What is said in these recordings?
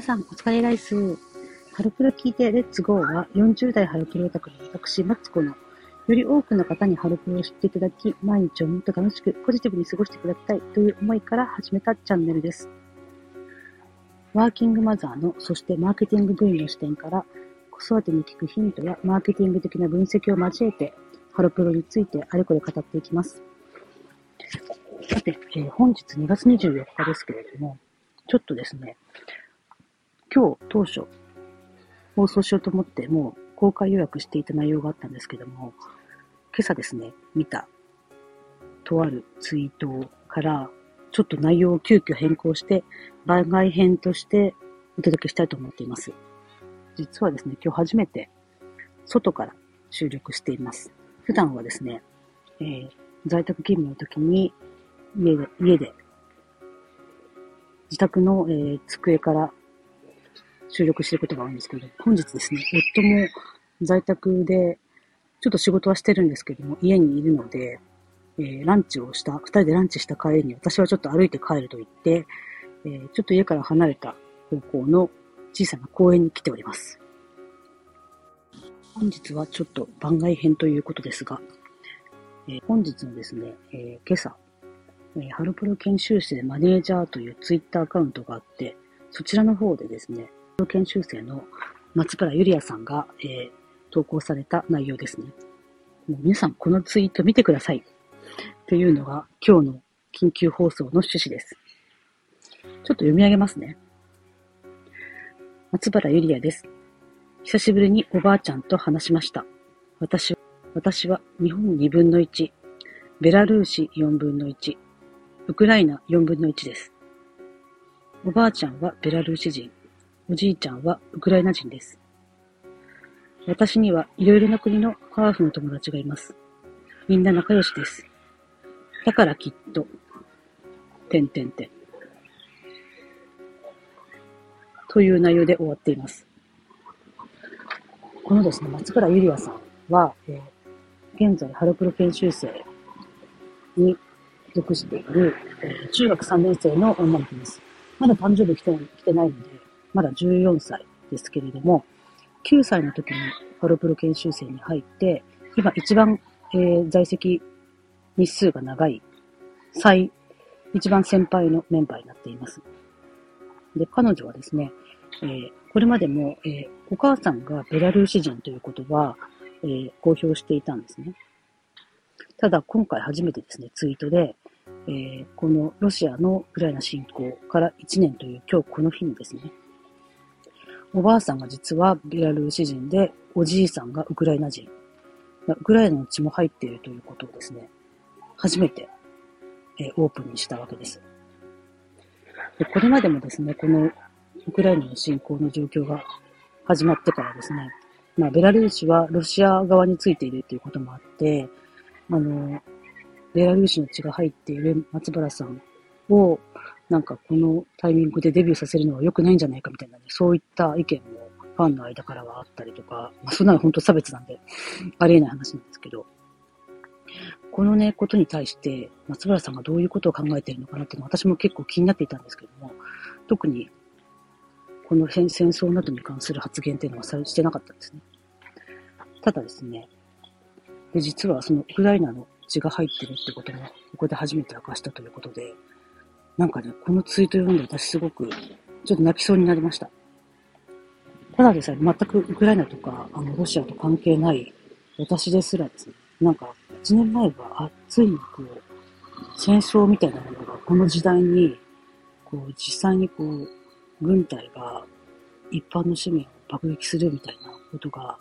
さん、お疲れライス。ハロプロ聞いてレッツゴーは40代ハロプロオタクの私、マツコのより多くの方にハロプロを知っていただき、毎日をもっと楽しくポジティブに過ごしてくださいという思いから始めたチャンネルです。ワーキングマザーの、そしてマーケティング部員の視点から、子育てに聞くヒントやマーケティング的な分析を交えて、ハロプロについてあれこれ語っていきます。さて、えー、本日2月24日ですけれども、ちょっとですね、今日当初放送しようと思ってもう公開予約していた内容があったんですけども、今朝ですね、見たとあるツイートからちょっと内容を急遽変更して番外編としてお届けしたいと思っています。実はですね、今日初めて外から収録しています。普段はですね、えー、在宅勤務の時に家で、家で自宅の、えー、机から収録していることが多いんですけど、本日ですね、夫も在宅で、ちょっと仕事はしてるんですけども、家にいるので、えー、ランチをした、二人でランチした帰りに私はちょっと歩いて帰ると言って、えー、ちょっと家から離れた方向の小さな公園に来ております。本日はちょっと番外編ということですが、えー、本日のですね、え今朝、えハロプロ研修生マネージャーというツイッターアカウントがあって、そちらの方でですね、研修生の松原ゆりやさんが、えー、投稿された内容ですね。もう皆さんこのツイート見てください。っていうのが今日の緊急放送の趣旨です。ちょっと読み上げますね。松原ゆりやです。久しぶりにおばあちゃんと話しました。私は、私は日本2分の1、ベラルーシ4分の1、ウクライナ4分の1です。おばあちゃんはベラルーシ人、おじいちゃんはウクライナ人です。私にはいろいろな国のハーフの友達がいます。みんな仲良しです。だからきっと、てんてんてん。という内容で終わっています。このですね、松原ゆりやさんは、えー、現在、ハロプロ研修生に属している、えー、中学3年生の女の子です。まだ誕生日来て来てないので、まだ14歳ですけれども、9歳の時にハロプロ研修生に入って、今一番、えー、在籍日数が長い、最、一番先輩のメンバーになっています。で、彼女はですね、えー、これまでも、えー、お母さんがベラルーシ人ということは、えー、公表していたんですね。ただ、今回初めてですね、ツイートで、えー、このロシアのウクライナ侵攻から1年という今日この日にですね、おばあさんが実はベラルーシ人で、おじいさんがウクライナ人。ウクライナの血も入っているということをですね、初めて、え、オープンにしたわけです。でこれまでもですね、このウクライナの侵攻の状況が始まってからですね、まあ、ベラルーシはロシア側についているということもあって、あの、ベラルーシの血が入っている松原さんをなんかこのタイミングでデビューさせるのは良くないんじゃないかみたいなね、そういった意見もファンの間からはあったりとか、まあ、そんなの本当差別なんで、ありえない話なんですけど、このね、ことに対して、松原さんがどういうことを考えているのかなっていうのは私も結構気になっていたんですけども、特に、この戦争などに関する発言っていうのはしてなかったんですね。ただですね、で実はそのウクライナの血が入ってるってことも、ここで初めて明かしたということで、なんかね、このツイート読んで私すごく、ちょっと泣きそうになりました。ただでさえ全くウクライナとか、あの、ロシアと関係ない私ですらですね、なんか、1年前は熱い、こう、戦争みたいなものがこの時代に、こう、実際にこう、軍隊が一般の市民を爆撃するみたいなことが、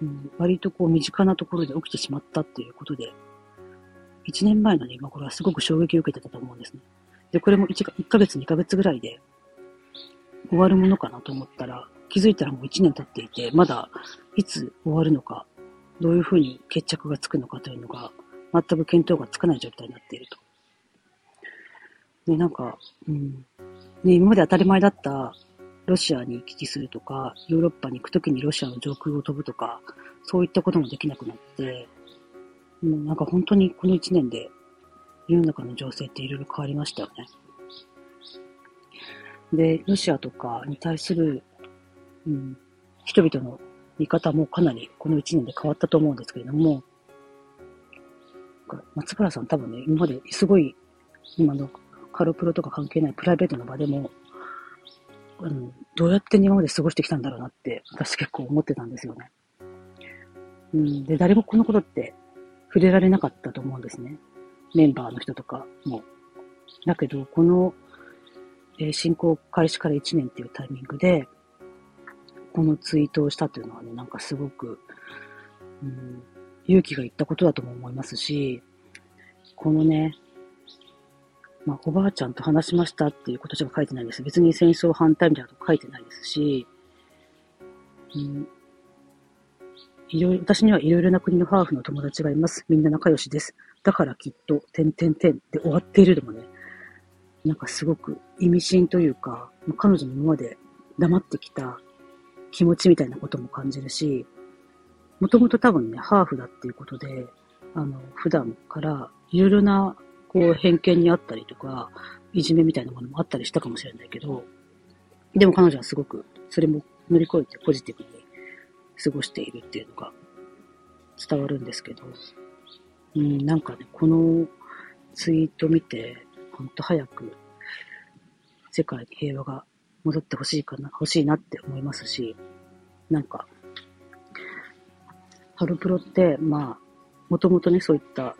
うん、割とこう身近なところで起きてしまったっていうことで、1年前のね、今頃はすごく衝撃を受けてたと思うんですね。で、これも 1, 1ヶ月、2ヶ月ぐらいで終わるものかなと思ったら、気づいたらもう1年経っていて、まだいつ終わるのか、どういうふうに決着がつくのかというのが、全く見当がつかない状態になっていると。で、なんか、うん。ね、今まで当たり前だったロシアに行き来するとか、ヨーロッパに行くときにロシアの上空を飛ぶとか、そういったこともできなくなって、もうなんか本当にこの1年で世の中の情勢っていろいろ変わりましたよね。で、ロシアとかに対する、うん、人々の見方もかなりこの1年で変わったと思うんですけれども、松原さん多分ね、今まですごい、今のカロプロとか関係ないプライベートの場でも、うん、どうやって今まで過ごしてきたんだろうなって、私結構思ってたんですよね。うん、で、誰もこのことって触れられなかったと思うんですね。メンバーの人とかも。だけど、この、えー、進行開始から1年っていうタイミングで、このツイートをしたっていうのはね、なんかすごく、うん、勇気がいったことだとも思いますし、このね、まあ、おばあちゃんと話しましたっていうことしか書いてないです。別に戦争反対みたいなこと書いてないですし、うん、いろいろ、私にはいろいろな国のハーフの友達がいます。みんな仲良しです。だからきっと、てんてんてんで終わっているでもね、なんかすごく意味深というか、彼女の今まで黙ってきた気持ちみたいなことも感じるし、もともと多分ね、ハーフだっていうことで、あの、普段からいろいろな、こう、偏見にあったりとか、いじめみたいなものもあったりしたかもしれないけど、でも彼女はすごく、それも乗り越えてポジティブに過ごしているっていうのが伝わるんですけど、うん、なんかね、このツイート見て、ほんと早く世界に平和が戻ってほしいかな、欲しいなって思いますし、なんか、ハロプロって、まあ、もともとね、そういった、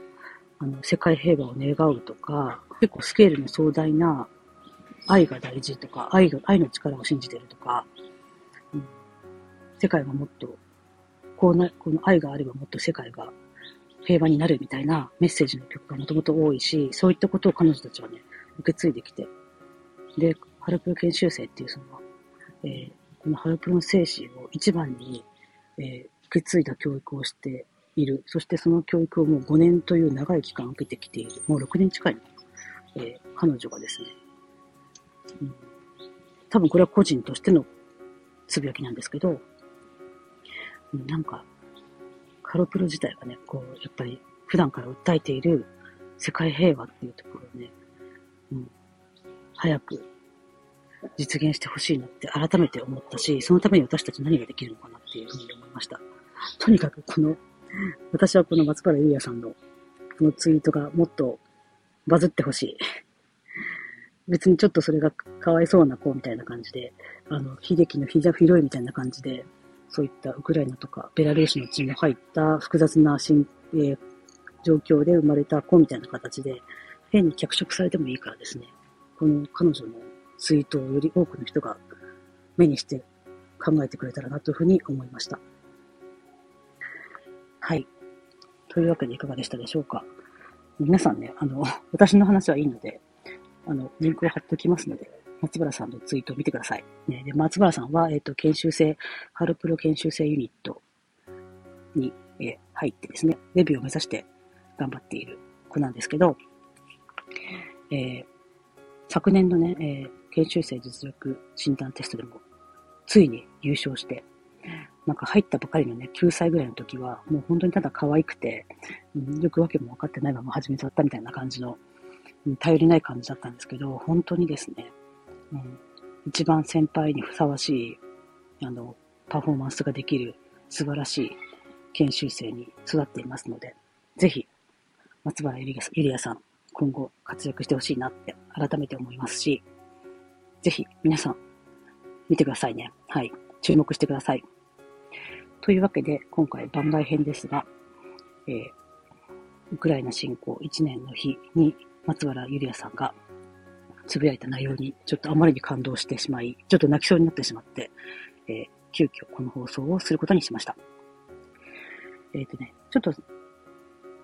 あの、世界平和を願うとか、結構。スケールの壮大な愛が大事とか、愛が、愛の力を信じてるとか、うん、世界がもっと、こうな、この愛があればもっと世界が平和になるみたいなメッセージの曲がもともと多いし、そういったことを彼女たちはね、受け継いできて。で、ハロプロ研修生っていうその、えー、このハロプロの精神を一番に、えー、受け継いだ教育をしている。そしてその教育をもう5年という長い期間受けてきている。もう6年近いの。えー、彼女がですね、うん、多分これは個人としてのつぶやきなんですけど、なんか、カロプロ自体がね、こう、やっぱり普段から訴えている世界平和っていうところをね、うん、早く実現してほしいなって改めて思ったし、そのために私たち何ができるのかなっていうふうに思いました。とにかくこの、私はこの松原優也さんのこのツイートがもっとバズってほしい。別にちょっとそれがかわいそうな子みたいな感じで、あの、秀樹のヒジャフィロイみたいな感じで、そういったウクライナとかベラルーシの血も入った複雑な新、えー、状況で生まれた子みたいな形で、変に脚色されてもいいからですね、この彼女のツイートをより多くの人が目にして考えてくれたらなというふうに思いました。はい。というわけでいかがでしたでしょうか。皆さんね、あの、私の話はいいので、あの、リンクを貼っておきますので、松原さんのツイートを見てください。ね、で松原さんは、えっ、ー、と、研修生、ハルプロ研修生ユニットに、えー、入ってですね、デビューを目指して頑張っている子なんですけど、えー、昨年のね、えー、研修生実力診断テストでも、ついに優勝して、なんか入ったばかりのね、9歳ぐらいの時は、もう本当にただ可愛くて、うん、よくわけも分かってないまま始めちゃったみたいな感じの、頼りない感じだったんですけど、本当にですね、うん、一番先輩にふさわしい、あの、パフォーマンスができる素晴らしい研修生に育っていますので、ぜひ、松原ゆりやさん、今後活躍してほしいなって改めて思いますし、ぜひ皆さん見てくださいね。はい。注目してください。というわけで、今回番外編ですが、えー、ウクライナ侵攻1年の日に松原ゆりやさんがつぶやいた内容にちょっとあまりに感動してしまい、ちょっと泣きそうになってしまって、えー、急遽この放送をすることにしました。えっ、ー、とね、ちょっと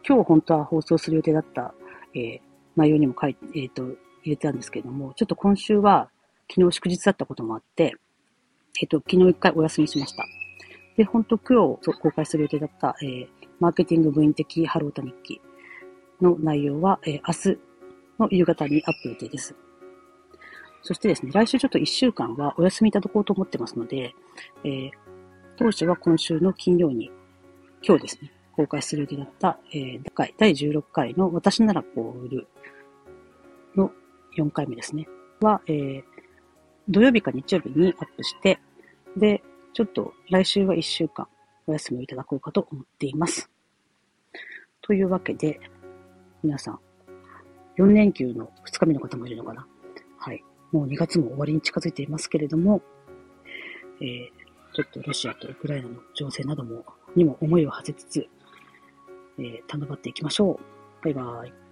今日本当は放送する予定だった、えー、内容にも書いて、えっ、と、入れてたんですけれども、ちょっと今週は昨日祝日だったこともあって、えっ、と、昨日一回お休みしました。で、本当今日公開する予定だった、えー、マーケティング部員的ハロータ日記の内容は、えー、明日の夕方にアップ予定です。そしてですね、来週ちょっと1週間はお休みいただこうと思ってますので、えー、当初は今週の金曜に、今日ですね、公開する予定だった、えー、第16回の私ならこう売るの4回目ですね、は、えー、土曜日か日曜日にアップして、で、ちょっと来週は1週間お休みをいただこうかと思っています。というわけで、皆さん、4連休の2日目の方もいるのかな？もう2月も終わりに近づいていますけれども、えー、ちょっとロシアとウクライナの情勢なども、にも思いを馳せつつ、えー、頼まっていきましょう。バイバイ。